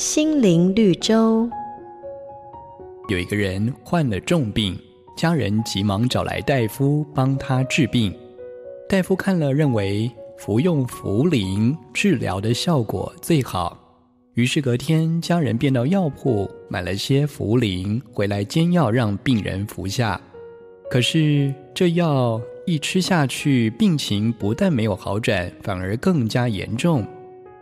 心灵绿洲。有一个人患了重病，家人急忙找来大夫帮他治病。大夫看了，认为服用茯苓治疗的效果最好。于是隔天，家人便到药铺买了些茯苓回来煎药，让病人服下。可是这药一吃下去，病情不但没有好转，反而更加严重。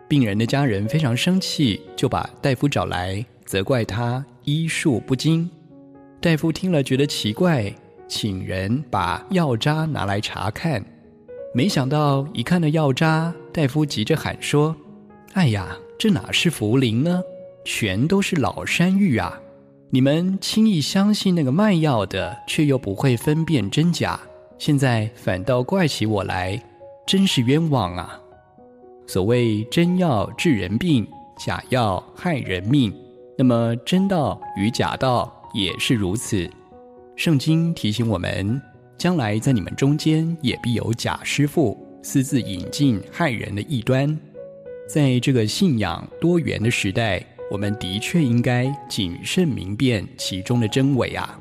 病人的家人非常生气，就把大夫找来，责怪他医术不精。大夫听了觉得奇怪，请人把药渣拿来查看。没想到一看到药渣，大夫急着喊说：“哎呀！”这哪是茯苓呢？全都是老山芋啊！你们轻易相信那个卖药的，却又不会分辨真假，现在反倒怪起我来，真是冤枉啊！所谓真药治人病，假药害人命，那么真道与假道也是如此。圣经提醒我们，将来在你们中间也必有假师傅，私自引进害人的异端。在这个信仰多元的时代，我们的确应该谨慎明辨其中的真伪啊！